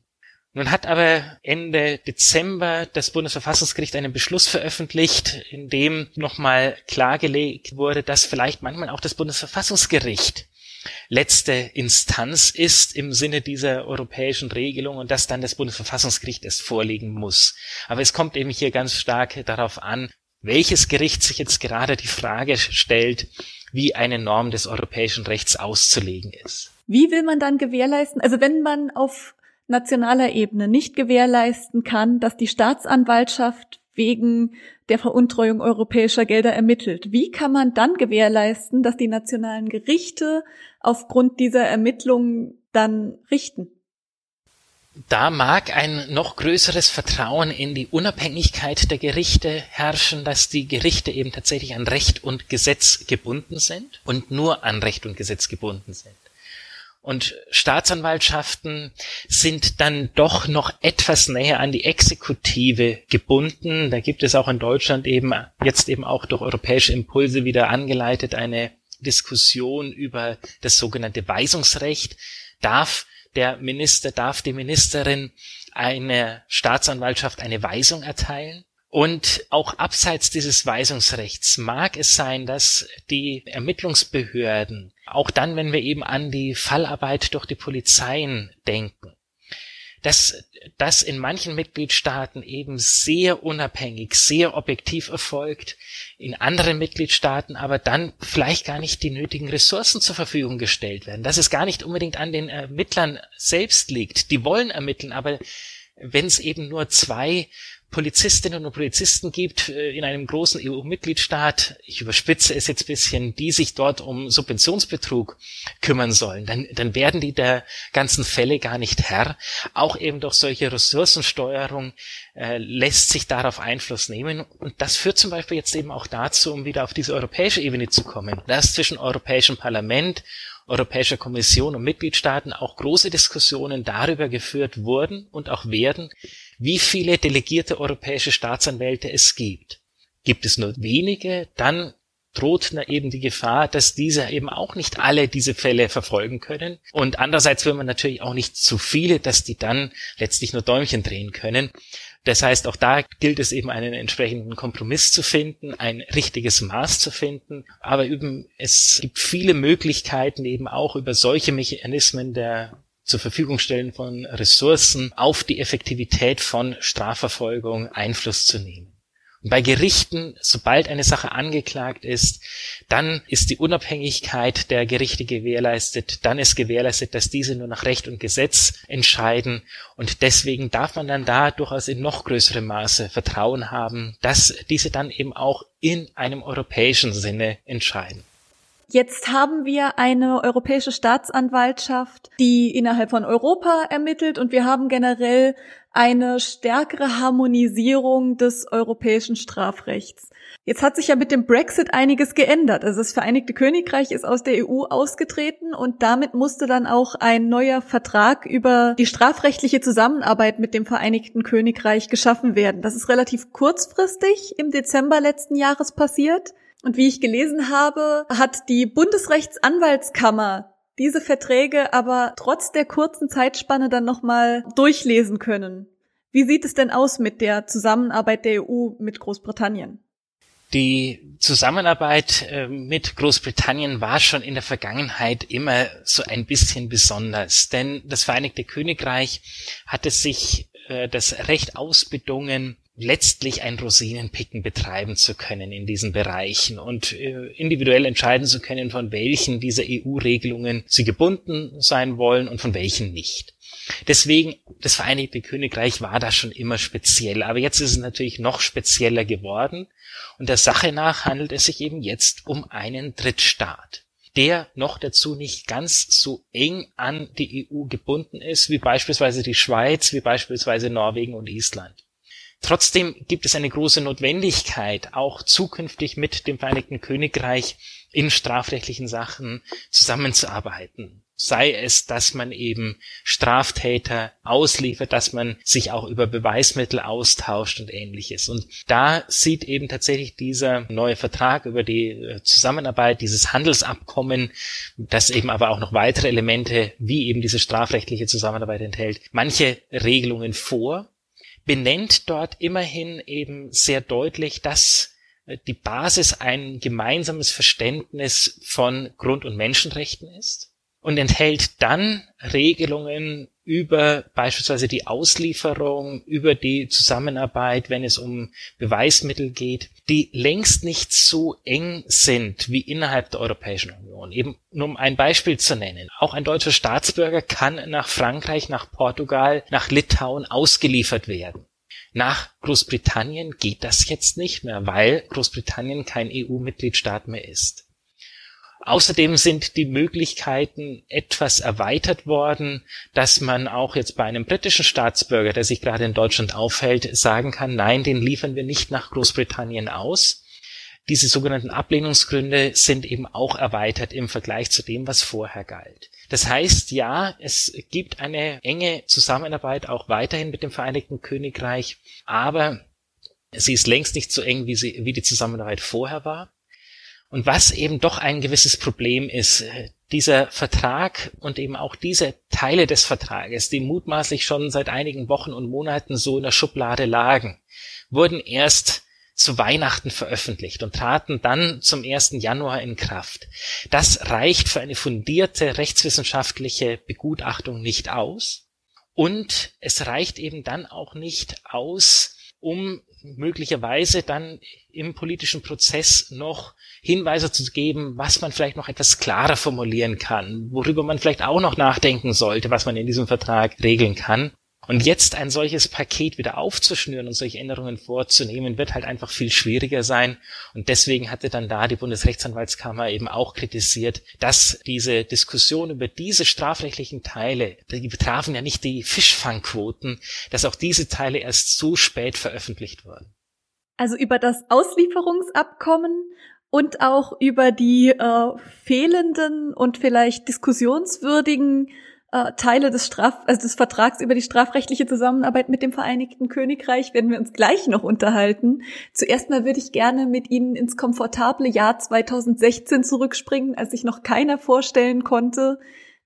Nun hat aber Ende Dezember das Bundesverfassungsgericht einen Beschluss veröffentlicht, in dem nochmal klargelegt wurde, dass vielleicht manchmal auch das Bundesverfassungsgericht letzte Instanz ist im Sinne dieser europäischen Regelung und dass dann das Bundesverfassungsgericht es vorlegen muss. Aber es kommt eben hier ganz stark darauf an, welches Gericht sich jetzt gerade die Frage stellt, wie eine Norm des europäischen Rechts auszulegen ist. Wie will man dann gewährleisten, also wenn man auf nationaler Ebene nicht gewährleisten kann, dass die Staatsanwaltschaft wegen der Veruntreuung europäischer Gelder ermittelt. Wie kann man dann gewährleisten, dass die nationalen Gerichte aufgrund dieser Ermittlungen dann richten? Da mag ein noch größeres Vertrauen in die Unabhängigkeit der Gerichte herrschen, dass die Gerichte eben tatsächlich an Recht und Gesetz gebunden sind und nur an Recht und Gesetz gebunden sind. Und Staatsanwaltschaften sind dann doch noch etwas näher an die Exekutive gebunden. Da gibt es auch in Deutschland eben jetzt eben auch durch europäische Impulse wieder angeleitet eine Diskussion über das sogenannte Weisungsrecht. Darf der Minister, darf die Ministerin eine Staatsanwaltschaft eine Weisung erteilen? Und auch abseits dieses Weisungsrechts mag es sein, dass die Ermittlungsbehörden, auch dann, wenn wir eben an die Fallarbeit durch die Polizeien denken, dass das in manchen Mitgliedstaaten eben sehr unabhängig, sehr objektiv erfolgt, in anderen Mitgliedstaaten aber dann vielleicht gar nicht die nötigen Ressourcen zur Verfügung gestellt werden, dass es gar nicht unbedingt an den Ermittlern selbst liegt. Die wollen ermitteln, aber wenn es eben nur zwei Polizistinnen und Polizisten gibt äh, in einem großen EU-Mitgliedstaat, ich überspitze es jetzt bisschen, die sich dort um Subventionsbetrug kümmern sollen, dann, dann werden die der ganzen Fälle gar nicht Herr. Auch eben durch solche Ressourcensteuerung äh, lässt sich darauf Einfluss nehmen. Und das führt zum Beispiel jetzt eben auch dazu, um wieder auf diese europäische Ebene zu kommen, dass zwischen Europäischem Parlament Europäischer Kommission und Mitgliedstaaten auch große Diskussionen darüber geführt wurden und auch werden, wie viele delegierte europäische Staatsanwälte es gibt. Gibt es nur wenige, dann droht eben die Gefahr, dass diese eben auch nicht alle diese Fälle verfolgen können. Und andererseits will man natürlich auch nicht zu viele, dass die dann letztlich nur Däumchen drehen können. Das heißt, auch da gilt es eben einen entsprechenden Kompromiss zu finden, ein richtiges Maß zu finden. Aber eben, es gibt viele Möglichkeiten eben auch über solche Mechanismen der zur Verfügung stellen von Ressourcen auf die Effektivität von Strafverfolgung Einfluss zu nehmen. Und bei Gerichten, sobald eine Sache angeklagt ist, dann ist die Unabhängigkeit der Gerichte gewährleistet, dann ist gewährleistet, dass diese nur nach Recht und Gesetz entscheiden und deswegen darf man dann da durchaus in noch größerem Maße Vertrauen haben, dass diese dann eben auch in einem europäischen Sinne entscheiden. Jetzt haben wir eine europäische Staatsanwaltschaft, die innerhalb von Europa ermittelt und wir haben generell eine stärkere Harmonisierung des europäischen Strafrechts. Jetzt hat sich ja mit dem Brexit einiges geändert. Also das Vereinigte Königreich ist aus der EU ausgetreten und damit musste dann auch ein neuer Vertrag über die strafrechtliche Zusammenarbeit mit dem Vereinigten Königreich geschaffen werden. Das ist relativ kurzfristig im Dezember letzten Jahres passiert. Und wie ich gelesen habe, hat die Bundesrechtsanwaltskammer diese Verträge aber trotz der kurzen Zeitspanne dann nochmal durchlesen können. Wie sieht es denn aus mit der Zusammenarbeit der EU mit Großbritannien? Die Zusammenarbeit äh, mit Großbritannien war schon in der Vergangenheit immer so ein bisschen besonders, denn das Vereinigte Königreich hatte sich äh, das Recht ausbedungen, letztlich ein Rosinenpicken betreiben zu können in diesen Bereichen und äh, individuell entscheiden zu können, von welchen dieser EU-Regelungen sie gebunden sein wollen und von welchen nicht. Deswegen, das Vereinigte Königreich war da schon immer speziell, aber jetzt ist es natürlich noch spezieller geworden und der Sache nach handelt es sich eben jetzt um einen Drittstaat der noch dazu nicht ganz so eng an die EU gebunden ist, wie beispielsweise die Schweiz, wie beispielsweise Norwegen und Island. Trotzdem gibt es eine große Notwendigkeit, auch zukünftig mit dem Vereinigten Königreich in strafrechtlichen Sachen zusammenzuarbeiten. sei es, dass man eben Straftäter ausliefert, dass man sich auch über Beweismittel austauscht und ähnliches. Und da sieht eben tatsächlich dieser neue Vertrag über die äh, Zusammenarbeit, dieses Handelsabkommen, das eben aber auch noch weitere Elemente wie eben diese strafrechtliche Zusammenarbeit enthält, manche Regelungen vor, benennt dort immerhin eben sehr deutlich, dass äh, die Basis ein gemeinsames Verständnis von Grund- und Menschenrechten ist und enthält dann Regelungen über beispielsweise die Auslieferung, über die Zusammenarbeit, wenn es um Beweismittel geht, die längst nicht so eng sind wie innerhalb der Europäischen Union. Eben nur um ein Beispiel zu nennen. Auch ein deutscher Staatsbürger kann nach Frankreich, nach Portugal, nach Litauen ausgeliefert werden. Nach Großbritannien geht das jetzt nicht mehr, weil Großbritannien kein EU-Mitgliedstaat mehr ist. Außerdem sind die Möglichkeiten etwas erweitert worden, dass man auch jetzt bei einem britischen Staatsbürger, der sich gerade in Deutschland aufhält, sagen kann, nein, den liefern wir nicht nach Großbritannien aus. Diese sogenannten Ablehnungsgründe sind eben auch erweitert im Vergleich zu dem, was vorher galt. Das heißt, ja, es gibt eine enge Zusammenarbeit auch weiterhin mit dem Vereinigten Königreich, aber sie ist längst nicht so eng, wie, sie, wie die Zusammenarbeit vorher war. Und was eben doch ein gewisses Problem ist, äh, dieser Vertrag und eben auch diese Teile des Vertrages, die mutmaßlich schon seit einigen Wochen und Monaten so in der Schublade lagen, wurden erst zu Weihnachten veröffentlicht und traten dann zum 1. Januar in Kraft. Das reicht für eine fundierte rechtswissenschaftliche Begutachtung nicht aus. Und es reicht eben dann auch nicht aus, um möglicherweise dann im politischen Prozess noch Hinweise zu geben, was man vielleicht noch etwas klarer formulieren kann, worüber man vielleicht auch noch nachdenken sollte, was man in diesem Vertrag regeln kann. Und jetzt ein solches Paket wieder aufzuschnüren und solche Änderungen vorzunehmen, wird halt einfach viel schwieriger sein. Und deswegen hatte dann da die Bundesrechtsanwaltskammer eben auch kritisiert, dass diese Diskussion über diese strafrechtlichen Teile, die betrafen ja nicht die Fischfangquoten, dass auch diese Teile erst so spät veröffentlicht wurden. Also über das Auslieferungsabkommen und auch über die äh, fehlenden und vielleicht diskussionswürdigen äh, Teile des Straf also des Vertrags über die strafrechtliche Zusammenarbeit mit dem Vereinigten Königreich werden wir uns gleich noch unterhalten. Zuerst mal würde ich gerne mit Ihnen ins komfortable Jahr 2016 zurückspringen, als sich noch keiner vorstellen konnte,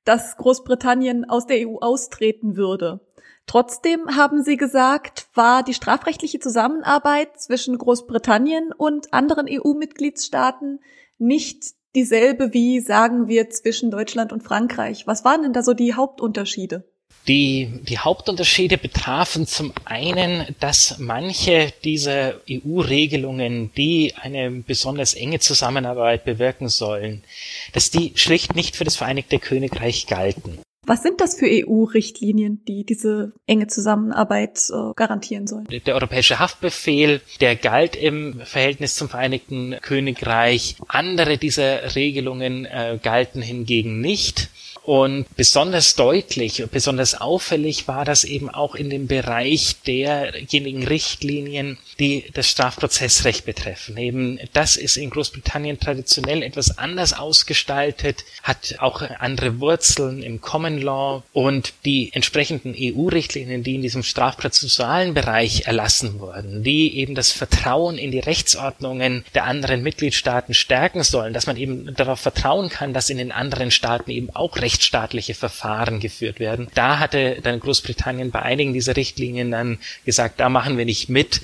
dass Großbritannien aus der EU austreten würde. Trotzdem haben Sie gesagt, war die strafrechtliche Zusammenarbeit zwischen Großbritannien und anderen EU-Mitgliedstaaten nicht dieselbe wie, sagen wir, zwischen Deutschland und Frankreich. Was waren denn da so die Hauptunterschiede? Die, die Hauptunterschiede betrafen zum einen, dass manche dieser EU-Regelungen, die eine besonders enge Zusammenarbeit bewirken sollen, dass die schlicht nicht für das Vereinigte Königreich galten. Was sind das für EU-Richtlinien, die diese enge Zusammenarbeit äh, garantieren sollen? Der europäische Haftbefehl, der galt im Verhältnis zum Vereinigten Königreich. Andere dieser Regelungen äh, galten hingegen nicht. Und besonders deutlich, besonders auffällig war das eben auch in dem Bereich derjenigen Richtlinien, die das Strafprozessrecht betreffen. Eben das ist in Großbritannien traditionell etwas anders ausgestaltet, hat auch andere Wurzeln im Common Law und die entsprechenden EU-Richtlinien, die in diesem strafprozessualen Bereich erlassen wurden, die eben das Vertrauen in die Rechtsordnungen der anderen Mitgliedstaaten stärken sollen, dass man eben darauf vertrauen kann, dass in den anderen Staaten eben auch Recht rechtsstaatliche Verfahren geführt werden. Da hatte dann Großbritannien bei einigen dieser Richtlinien dann gesagt, da machen wir nicht mit.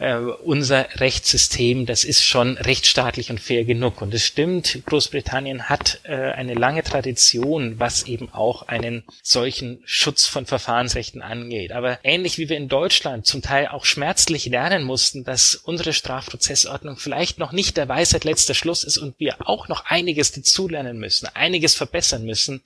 Äh, unser Rechtssystem, das ist schon rechtsstaatlich und fair genug. Und es stimmt, Großbritannien hat äh, eine lange Tradition, was eben auch einen solchen Schutz von Verfahrensrechten angeht. Aber ähnlich wie wir in Deutschland zum Teil auch schmerzlich lernen mussten, dass unsere Strafprozessordnung vielleicht noch nicht der Weisheit letzter Schluss ist und wir auch noch einiges dazulernen müssen, einiges verbessern müssen,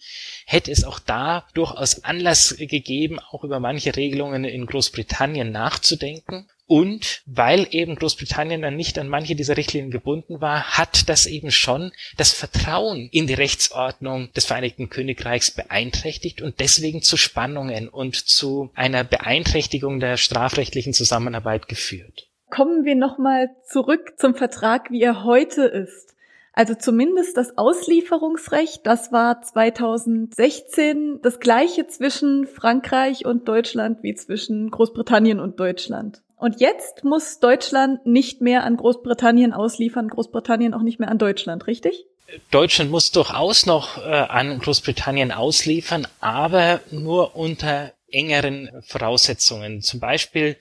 hätte es auch da durchaus Anlass gegeben, auch über manche Regelungen in Großbritannien nachzudenken. Und weil eben Großbritannien dann nicht an manche dieser Richtlinien gebunden war, hat das eben schon das Vertrauen in die Rechtsordnung des Vereinigten Königreichs beeinträchtigt und deswegen zu Spannungen und zu einer Beeinträchtigung der strafrechtlichen Zusammenarbeit geführt. Kommen wir nochmal zurück zum Vertrag, wie er heute ist. Also zumindest das Auslieferungsrecht, das war 2016 das gleiche zwischen Frankreich und Deutschland wie zwischen Großbritannien und Deutschland. Und jetzt muss Deutschland nicht mehr an Großbritannien ausliefern, Großbritannien auch nicht mehr an Deutschland, richtig? Deutschland muss durchaus noch äh, an Großbritannien ausliefern, aber nur unter engeren Voraussetzungen. Zum Beispiel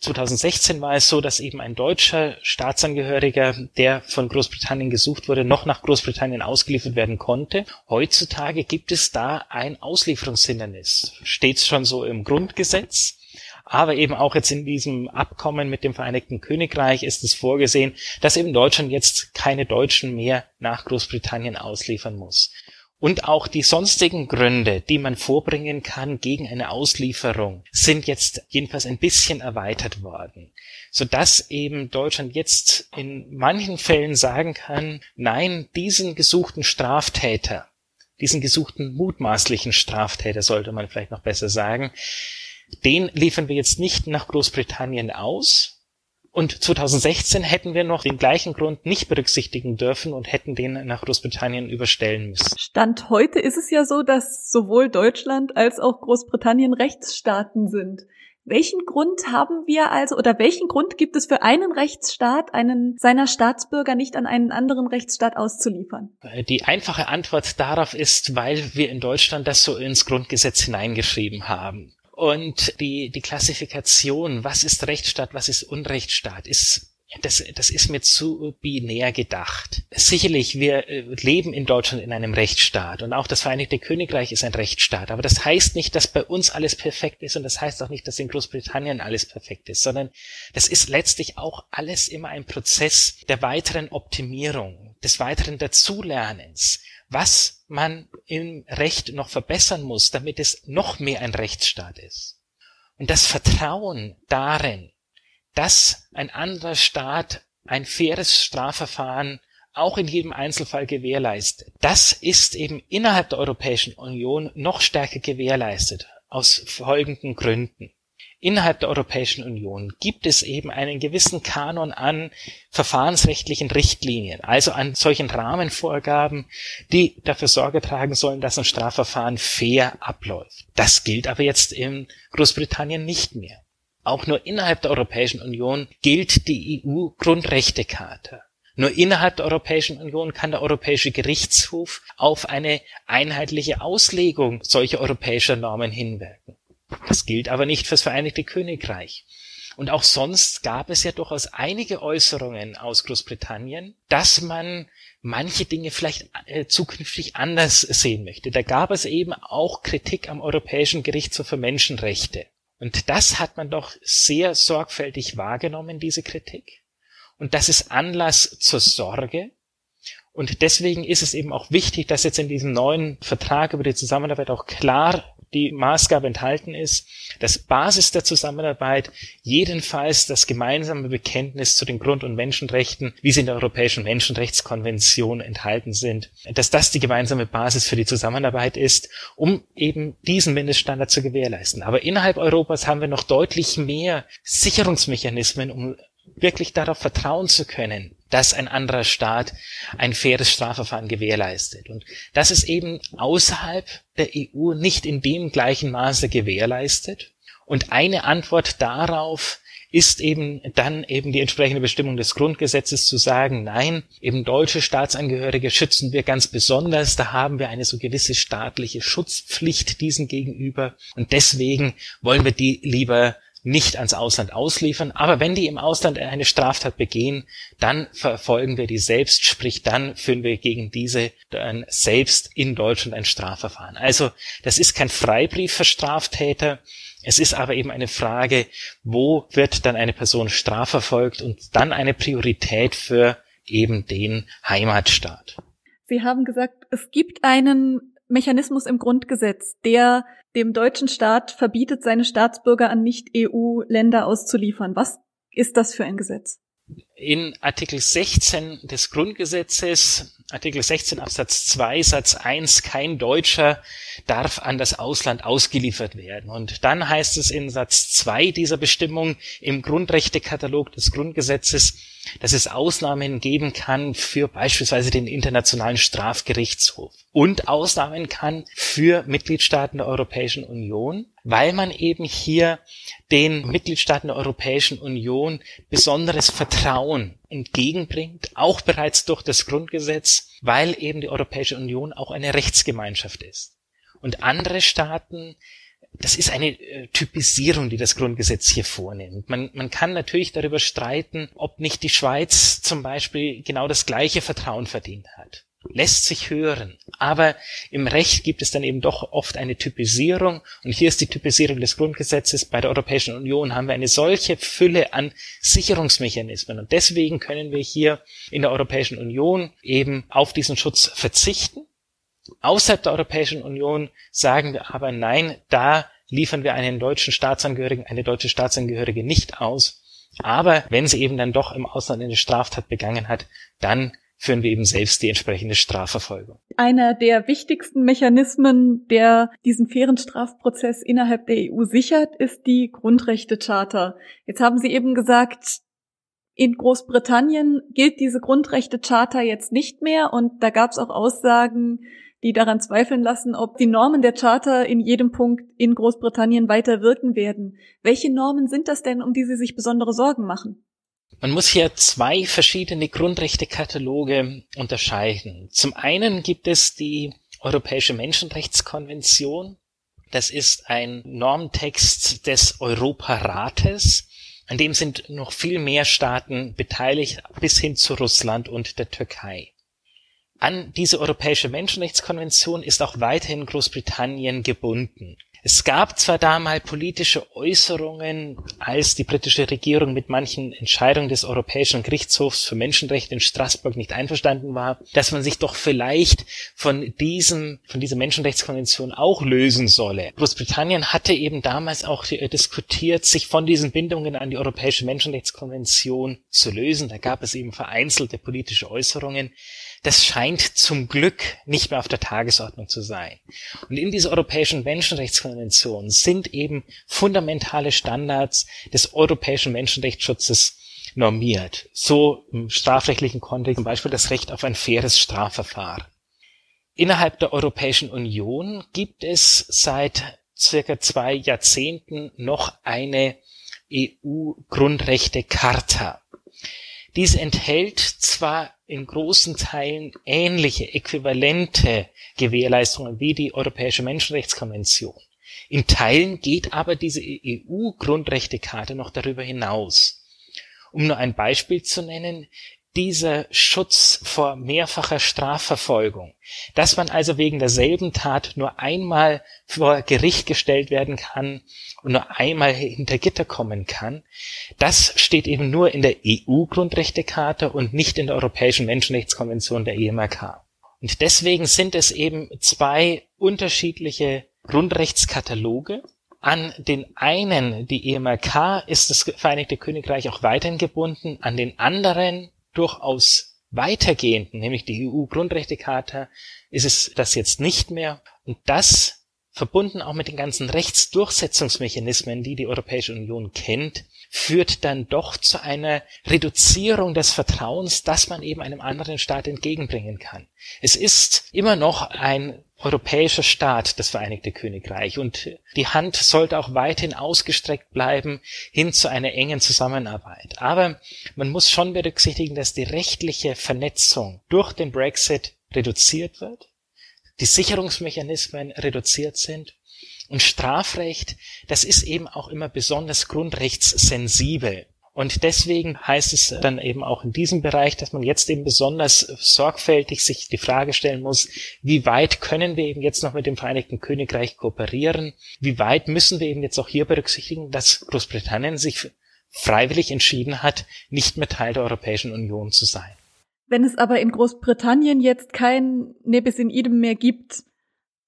2016 war es so, dass eben ein deutscher Staatsangehöriger, der von Großbritannien gesucht wurde, noch nach Großbritannien ausgeliefert werden konnte. Heutzutage gibt es da ein Auslieferungshindernis. Steht schon so im Grundgesetz. Aber eben auch jetzt in diesem Abkommen mit dem Vereinigten Königreich ist es vorgesehen, dass eben Deutschland jetzt keine Deutschen mehr nach Großbritannien ausliefern muss. Und auch die sonstigen Gründe, die man vorbringen kann gegen eine Auslieferung, sind jetzt jedenfalls ein bisschen erweitert worden, sodass eben Deutschland jetzt in manchen Fällen sagen kann, nein, diesen gesuchten Straftäter, diesen gesuchten mutmaßlichen Straftäter sollte man vielleicht noch besser sagen, den liefern wir jetzt nicht nach Großbritannien aus, und 2016 hätten wir noch den gleichen Grund nicht berücksichtigen dürfen und hätten den nach Großbritannien überstellen müssen. Stand heute ist es ja so, dass sowohl Deutschland als auch Großbritannien Rechtsstaaten sind. Welchen Grund haben wir also oder welchen Grund gibt es für einen Rechtsstaat, einen seiner Staatsbürger nicht an einen anderen Rechtsstaat auszuliefern? Die einfache Antwort darauf ist, weil wir in Deutschland das so ins Grundgesetz hineingeschrieben haben. Und die, die Klassifikation, was ist Rechtsstaat, was ist Unrechtsstaat, ist das, das ist mir zu binär gedacht. Sicherlich, wir äh, leben in Deutschland in einem Rechtsstaat und auch das Vereinigte Königreich ist ein Rechtsstaat. Aber das heißt nicht, dass bei uns alles perfekt ist und das heißt auch nicht, dass in Großbritannien alles perfekt ist, sondern das ist letztlich auch alles immer ein Prozess der weiteren Optimierung, des weiteren Dazulernens was man im Recht noch verbessern muss, damit es noch mehr ein Rechtsstaat ist. Und das Vertrauen darin, dass ein anderer Staat ein faires Strafverfahren auch in jedem Einzelfall gewährleistet. Das ist eben innerhalb der Europäischen Union noch stärker gewährleistet, aus folgenden Gründen innerhalb der Europäischen Union gibt es eben einen gewissen Kanon an verfahrensrechtlichen Richtlinien, also an solchen Rahmenvorgaben, die dafür Sorge tragen sollen, dass ein Strafverfahren fair abläuft. Das gilt aber jetzt in Großbritannien nicht mehr. Auch nur innerhalb der Europäischen Union gilt die EU-Grundrechtecharta. Nur innerhalb der Europäischen Union kann der Europäische Gerichtshof auf eine einheitliche Auslegung solcher europäischer Normen hinwirken. Das gilt aber nicht fürs Vereinigte Königreich. Und auch sonst gab es ja durchaus einige Äußerungen aus Großbritannien, dass man manche Dinge vielleicht äh, zukünftig anders sehen möchte. Da gab es eben auch Kritik am Europäischen Gerichtshof für Menschenrechte. Und das hat man doch sehr sorgfältig wahrgenommen, diese Kritik. Und das ist Anlass zur Sorge. Und deswegen ist es eben auch wichtig, dass jetzt in diesem neuen Vertrag über die Zusammenarbeit auch klar die Maßgabe enthalten ist, dass Basis der Zusammenarbeit jedenfalls das gemeinsame Bekenntnis zu den Grund- und Menschenrechten, wie sie in der Europäischen Menschenrechtskonvention enthalten sind, dass das die gemeinsame Basis für die Zusammenarbeit ist, um eben diesen Mindeststandard zu gewährleisten. Aber innerhalb Europas haben wir noch deutlich mehr Sicherungsmechanismen, um wirklich darauf vertrauen zu können, dass ein anderer Staat ein faires Strafverfahren gewährleistet. Und das ist eben außerhalb der EU nicht in dem gleichen Maße gewährleistet. Und eine Antwort darauf ist eben dann eben die entsprechende Bestimmung des Grundgesetzes zu sagen, nein, eben deutsche Staatsangehörige schützen wir ganz besonders, da haben wir eine so gewisse staatliche Schutzpflicht diesen gegenüber und deswegen wollen wir die lieber nicht ans Ausland ausliefern. Aber wenn die im Ausland eine Straftat begehen, dann verfolgen wir die selbst, sprich dann führen wir gegen diese dann selbst in Deutschland ein Strafverfahren. Also das ist kein Freibrief für Straftäter. Es ist aber eben eine Frage, wo wird dann eine Person strafverfolgt und dann eine Priorität für eben den Heimatstaat. Sie haben gesagt, es gibt einen Mechanismus im Grundgesetz, der dem deutschen Staat verbietet, seine Staatsbürger an Nicht-EU-Länder auszuliefern. Was ist das für ein Gesetz? In Artikel 16 des Grundgesetzes, Artikel 16 Absatz 2 Satz 1, kein Deutscher darf an das Ausland ausgeliefert werden. Und dann heißt es in Satz 2 dieser Bestimmung im Grundrechtekatalog des Grundgesetzes, dass es Ausnahmen geben kann für beispielsweise den Internationalen Strafgerichtshof und Ausnahmen kann für Mitgliedstaaten der Europäischen Union, weil man eben hier den Mitgliedstaaten der Europäischen Union besonderes Vertrauen entgegenbringt, auch bereits durch das Grundgesetz, weil eben die Europäische Union auch eine Rechtsgemeinschaft ist. Und andere Staaten das ist eine äh, Typisierung, die das Grundgesetz hier vornimmt. Man, man kann natürlich darüber streiten, ob nicht die Schweiz zum Beispiel genau das gleiche Vertrauen verdient hat. Lässt sich hören. Aber im Recht gibt es dann eben doch oft eine Typisierung. Und hier ist die Typisierung des Grundgesetzes. Bei der Europäischen Union haben wir eine solche Fülle an Sicherungsmechanismen. Und deswegen können wir hier in der Europäischen Union eben auf diesen Schutz verzichten Außerhalb der Europäischen Union sagen wir aber nein, da liefern wir einen deutschen Staatsangehörigen, eine deutsche Staatsangehörige nicht aus. Aber wenn sie eben dann doch im Ausland eine Straftat begangen hat, dann führen wir eben selbst die entsprechende Strafverfolgung. Einer der wichtigsten Mechanismen, der diesen fairen Strafprozess innerhalb der EU sichert, ist die Grundrechtecharta. Jetzt haben Sie eben gesagt, in Großbritannien gilt diese Grundrechtecharta jetzt nicht mehr und da gab es auch Aussagen, die daran zweifeln lassen, ob die Normen der Charta in jedem Punkt in Großbritannien weiter wirken werden. Welche Normen sind das denn, um die Sie sich besondere Sorgen machen? Man muss hier zwei verschiedene Grundrechtekataloge unterscheiden. Zum einen gibt es die Europäische Menschenrechtskonvention. Das ist ein Normtext des Europarates. An dem sind noch viel mehr Staaten beteiligt, bis hin zu Russland und der Türkei. An diese Europäische Menschenrechtskonvention ist auch weiterhin Großbritannien gebunden. Es gab zwar da mal politische Äußerungen, als die britische Regierung mit manchen Entscheidungen des Europäischen Gerichtshofs für Menschenrechte in Straßburg nicht einverstanden war, dass man sich doch vielleicht von diesem, von dieser Menschenrechtskonvention auch lösen solle. Großbritannien hatte eben damals auch diskutiert, sich von diesen Bindungen an die Europäische Menschenrechtskonvention zu lösen. Da gab es eben vereinzelte politische Äußerungen das scheint zum Glück nicht mehr auf der Tagesordnung zu sein. Und in dieser Europäischen Menschenrechtskonvention sind eben fundamentale Standards des europäischen Menschenrechtsschutzes normiert. So im strafrechtlichen Kontext zum Beispiel das Recht auf ein faires Strafverfahren. Innerhalb der Europäischen Union gibt es seit circa zwei Jahrzehnten noch eine EU-Grundrechte-Charta. Diese enthält zwar in großen Teilen ähnliche, äquivalente Gewährleistungen wie die Europäische Menschenrechtskonvention. In Teilen geht aber diese EU-Grundrechtecharta noch darüber hinaus. Um nur ein Beispiel zu nennen, dieser Schutz vor mehrfacher Strafverfolgung, dass man also wegen derselben Tat nur einmal vor Gericht gestellt werden kann und nur einmal hinter Gitter kommen kann, das steht eben nur in der EU-Grundrechtecharta und nicht in der Europäischen Menschenrechtskonvention der EMRK. Und deswegen sind es eben zwei unterschiedliche Grundrechtskataloge. An den einen, die EMRK, ist das Vereinigte Königreich auch weiterhin gebunden, an den anderen durchaus weitergehenden, nämlich die EU-Grundrechtecharta, ist es das jetzt nicht mehr. Und das, verbunden auch mit den ganzen Rechtsdurchsetzungsmechanismen, die die Europäische Union kennt, führt dann doch zu einer Reduzierung des Vertrauens, das man eben einem anderen Staat entgegenbringen kann. Es ist immer noch ein europäischer Staat, das Vereinigte Königreich. Und die Hand sollte auch weiterhin ausgestreckt bleiben hin zu einer engen Zusammenarbeit. Aber man muss schon berücksichtigen, dass die rechtliche Vernetzung durch den Brexit reduziert wird, die Sicherungsmechanismen reduziert sind und Strafrecht, das ist eben auch immer besonders grundrechtssensibel. Und deswegen heißt es dann eben auch in diesem Bereich, dass man jetzt eben besonders sorgfältig sich die Frage stellen muss, wie weit können wir eben jetzt noch mit dem Vereinigten Königreich kooperieren? Wie weit müssen wir eben jetzt auch hier berücksichtigen, dass Großbritannien sich freiwillig entschieden hat, nicht mehr Teil der Europäischen Union zu sein? Wenn es aber in Großbritannien jetzt kein Nebis in idem mehr gibt,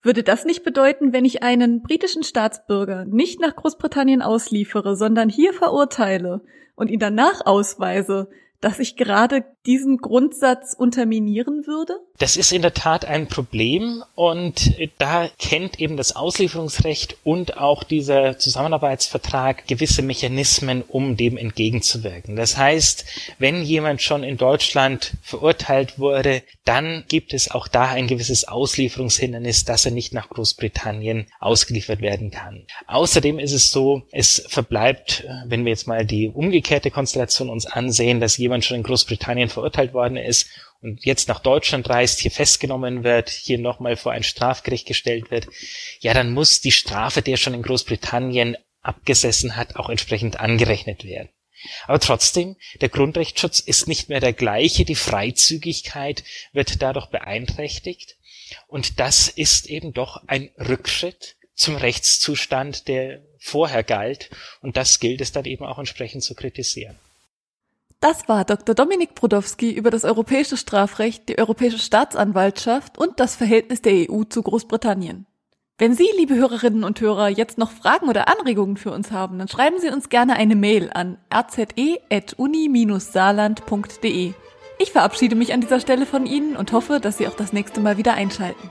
würde das nicht bedeuten, wenn ich einen britischen Staatsbürger nicht nach Großbritannien ausliefere, sondern hier verurteile und ihn danach ausweise, dass ich gerade diesen Grundsatz unterminieren würde? Das ist in der Tat ein Problem und da kennt eben das Auslieferungsrecht und auch dieser Zusammenarbeitsvertrag gewisse Mechanismen, um dem entgegenzuwirken. Das heißt, wenn jemand schon in Deutschland verurteilt wurde, dann gibt es auch da ein gewisses Auslieferungshindernis, dass er nicht nach Großbritannien ausgeliefert werden kann. Außerdem ist es so, es verbleibt, wenn wir jetzt mal die umgekehrte Konstellation uns ansehen, dass jemand schon in Großbritannien verurteilt worden ist und jetzt nach Deutschland reist, hier festgenommen wird, hier nochmal vor ein Strafgericht gestellt wird, ja, dann muss die Strafe, die er schon in Großbritannien abgesessen hat, auch entsprechend angerechnet werden. Aber trotzdem, der Grundrechtsschutz ist nicht mehr der gleiche, die Freizügigkeit wird dadurch beeinträchtigt und das ist eben doch ein Rückschritt zum Rechtszustand, der vorher galt und das gilt es dann eben auch entsprechend zu kritisieren. Das war Dr. Dominik Brodowski über das europäische Strafrecht, die europäische Staatsanwaltschaft und das Verhältnis der EU zu Großbritannien. Wenn Sie, liebe Hörerinnen und Hörer, jetzt noch Fragen oder Anregungen für uns haben, dann schreiben Sie uns gerne eine Mail an rze.uni-saarland.de. Ich verabschiede mich an dieser Stelle von Ihnen und hoffe, dass Sie auch das nächste Mal wieder einschalten.